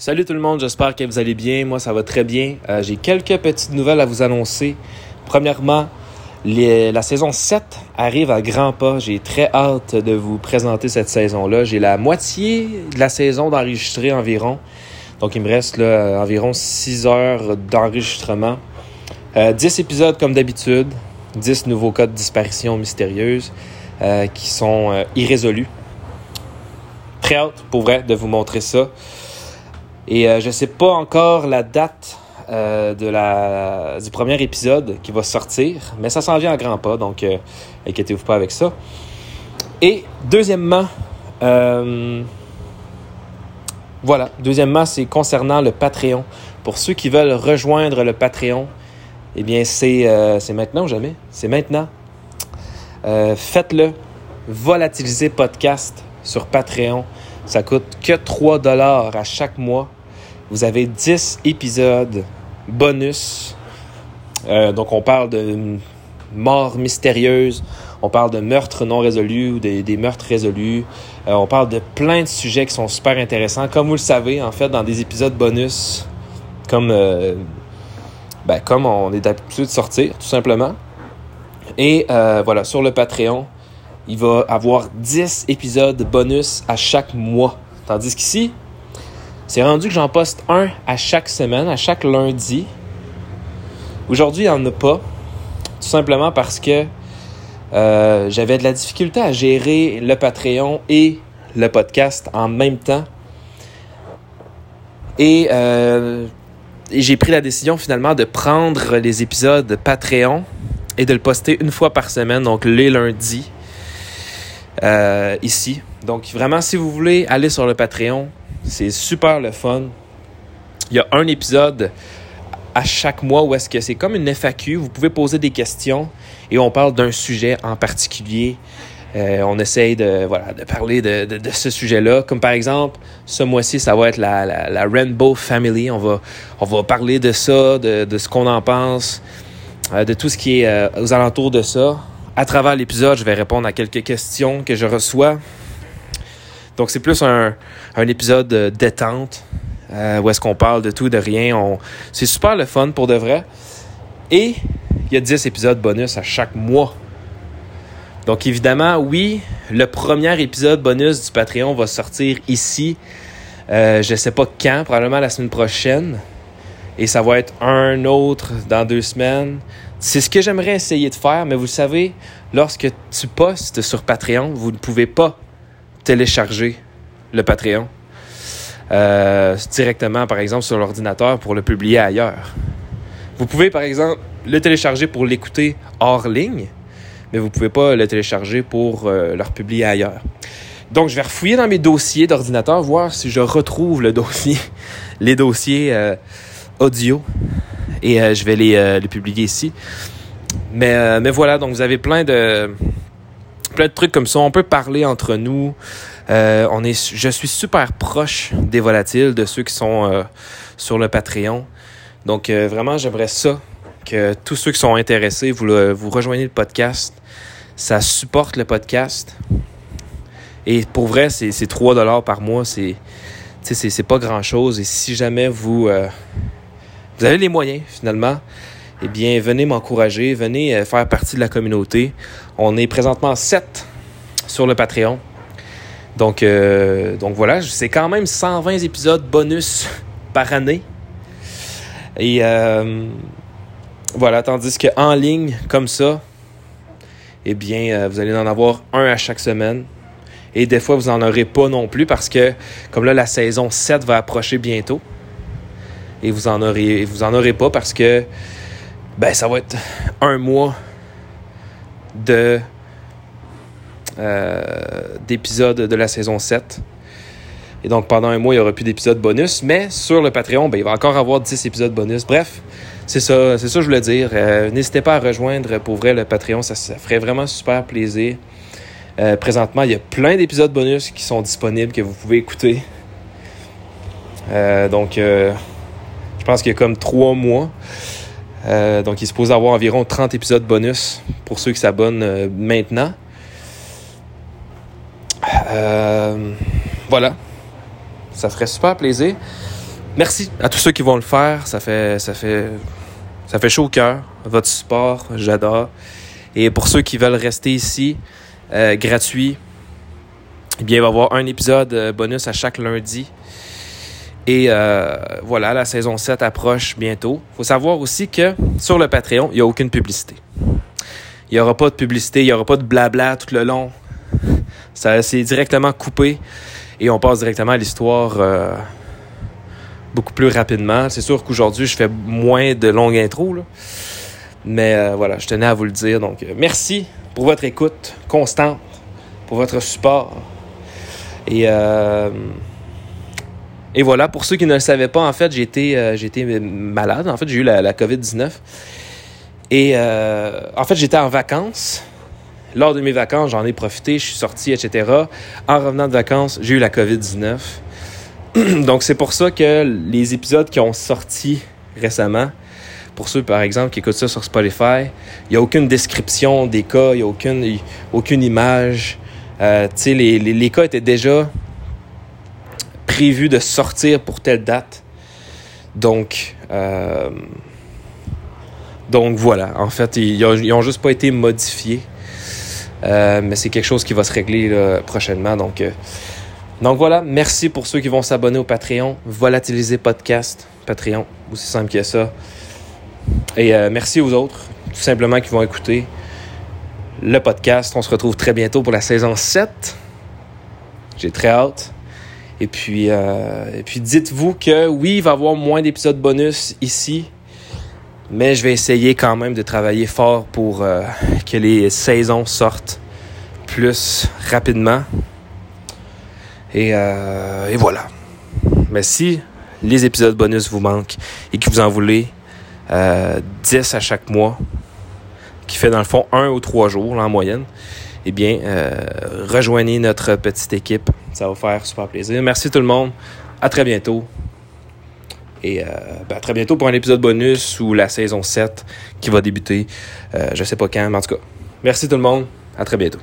Salut tout le monde, j'espère que vous allez bien. Moi, ça va très bien. Euh, j'ai quelques petites nouvelles à vous annoncer. Premièrement, la saison 7 arrive à grands pas. J'ai très hâte de vous présenter cette saison-là. J'ai la moitié de la saison d'enregistrer environ. Donc, il me reste environ 6 heures d'enregistrement. 10 euh, épisodes comme d'habitude. 10 nouveaux cas de disparition mystérieuse euh, qui sont irrésolus. Très hâte, pour vrai, de vous montrer ça. Et euh, je ne sais pas encore la date euh, du premier épisode qui va sortir, mais ça s'en vient en grand pas, donc euh, inquiétez-vous pas avec ça. Et deuxièmement, voilà, deuxièmement, c'est concernant le Patreon. Pour ceux qui veulent rejoindre le Patreon, eh bien, c'est maintenant ou jamais? C'est maintenant. Faites-le. Volatiliser podcast sur Patreon. Ça coûte que 3 dollars à chaque mois vous avez 10 épisodes bonus. Euh, donc, on parle de morts mystérieuses, on parle de meurtres non résolus ou des, meurtres résolus. Euh, on parle de plein de sujets qui sont super intéressants. Comme vous le savez, en fait, dans des épisodes bonus, comme, euh, ben, comme on est habitué de sortir, tout simplement. Et voilà, sur le Patreon, il va avoir 10 épisodes bonus à chaque mois. Tandis qu'ici, c'est rendu que j'en poste un à chaque semaine, à chaque lundi. Aujourd'hui, il n'y en a pas. Tout simplement parce que euh, j'avais de la difficulté à gérer le Patreon et le podcast en même temps. Et, euh, j'ai pris la décision finalement de prendre les épisodes Patreon et de le poster une fois par semaine, donc les lundis, euh, ici. Donc vraiment, si vous voulez aller sur le Patreon, c'est super le fun. Il y a un épisode à chaque mois où est-ce que c'est comme une FAQ. Vous pouvez poser des questions et on parle d'un sujet en particulier. Euh, on essaye de, parler de, ce sujet-là. Comme par exemple, ce mois-ci, ça va être la, Rainbow Family. On va, parler de ça, de, de ce qu'on en pense, euh, de tout ce qui est euh, aux alentours de ça. À travers l'épisode, je vais répondre à quelques questions que je reçois. Donc, c'est plus un, épisode euh, détente euh, où est-ce qu'on parle de tout, de rien. C'est super le fun pour de vrai. Et il y a 10 épisodes bonus à chaque mois. Donc, évidemment, oui, le premier épisode bonus du Patreon va sortir ici. Euh, je ne sais pas quand, probablement la semaine prochaine. Et ça va être un autre dans deux semaines. C'est ce que j'aimerais essayer de faire, mais vous savez, lorsque tu postes sur Patreon, vous ne pouvez pas télécharger le Patreon euh, directement, par exemple, sur l'ordinateur pour le publier ailleurs. Vous pouvez, par exemple, le télécharger pour l'écouter hors ligne, mais vous ne pouvez pas le télécharger pour euh, le republier ailleurs. Donc, je vais refouiller dans mes dossiers d'ordinateur, voir si je retrouve le dossier, les dossiers euh, audio, et je vais les, les, publier ici. Mais, mais voilà, donc vous avez plein de, plein de trucs comme ça. On peut parler entre nous. Euh, on est, je suis super proche des volatiles, de ceux qui sont euh, sur le Patreon. Donc euh, vraiment, j'aimerais ça que tous ceux qui sont intéressés, vous, vous rejoignez le podcast. Ça supporte le podcast. Et pour vrai, c'est 3 dollars par mois. C'est c'est pas grand-chose. Et si jamais vous, vous avez les moyens, finalement, eh bien, venez m'encourager, venez euh, faire partie de la communauté. On est présentement 7 sur le Patreon. Donc, euh, donc voilà, c'est quand même 120 épisodes bonus par année. Et euh, voilà, tandis qu'en ligne, comme ça, eh bien, vous allez en avoir un à chaque semaine. Et des fois, vous n'en aurez pas non plus parce que, comme là, la saison 7 va approcher bientôt. Et vous en aurez, vous en aurez pas parce que ben ça va être un mois de euh, d'épisodes de la saison 7. Et donc pendant un mois, il n'y aura plus d'épisodes bonus. Mais sur le Patreon, ben, il va encore avoir 10 épisodes bonus. Bref, c'est ça, que je voulais dire. Euh, n'hésitez pas à rejoindre pour vrai le Patreon, ça, ferait vraiment super plaisir. Euh, présentement, il y a plein d'épisodes bonus qui sont disponibles que vous pouvez écouter. donc, je pense qu'il y a comme trois mois. Euh, donc, il se pose avoir environ 30 épisodes bonus pour ceux qui s'abonnent euh, maintenant. Euh, voilà. Ça ferait super plaisir. merci à tous ceux qui vont le faire. Ça fait, ça fait, ça chaud au cœur. Votre support, j'adore. Et pour ceux qui veulent rester ici, gratuit, eh bien, il va y avoir un épisode bonus à chaque lundi. Et euh, voilà, la saison 7 approche bientôt. Il faut savoir aussi que sur le Patreon, il n'y a aucune publicité. Il n'y aura pas de publicité, il n'y aura pas de blabla tout le long. Ça, c'est directement coupé et on passe directement à l'histoire euh, beaucoup plus rapidement. C'est sûr qu'aujourd'hui, je fais moins de longues intros, mais euh, voilà, je tenais à vous le dire. Donc, merci pour votre écoute constante, pour votre support. Et, et voilà, pour ceux qui ne le savaient pas, en fait, été, euh, malade. En fait, j'ai eu la, la COVID-19. Et euh, en fait, j'étais en vacances. Lors de mes vacances, j'en ai profité, je suis sorti, etc. En revenant de vacances, j'ai eu la COVID-19. Donc, c'est pour ça que les épisodes qui ont sorti récemment, pour ceux, par exemple, qui écoutent ça sur Spotify, il n'y a aucune description des cas, il n'y a aucune, aucune image. Euh, tu sais, les cas étaient déjà prévus de sortir pour telle date. Donc, euh, donc voilà. En fait, ils ont, ils ont juste pas été modifiés. Euh, mais c'est quelque chose qui va se régler prochainement. Donc, euh, donc voilà. Merci pour ceux qui vont s'abonner au Patreon. Volatiliser Podcast. Patreon. Aussi simple que ça. Et merci aux autres, tout simplement, qui vont écouter le podcast. On se retrouve très bientôt pour la saison 7. J'ai très hâte. Et puis, euh, puis dites-vous que oui, il va y avoir moins d'épisodes bonus ici. Mais je vais essayer quand même de travailler fort pour euh, que les saisons sortent plus rapidement. Et, euh, et voilà. Mais si les épisodes bonus vous manquent et que vous en voulez euh, 10 à chaque mois, qui fait dans le fond un ou trois jours en moyenne, eh bien, euh, rejoignez notre petite équipe. Ça va faire super plaisir. Merci tout le monde. À très bientôt. Et euh, ben, à très bientôt pour un épisode bonus ou la saison 7 qui va débuter. Euh, je sais pas quand, mais en tout cas. Merci tout le monde. À très bientôt.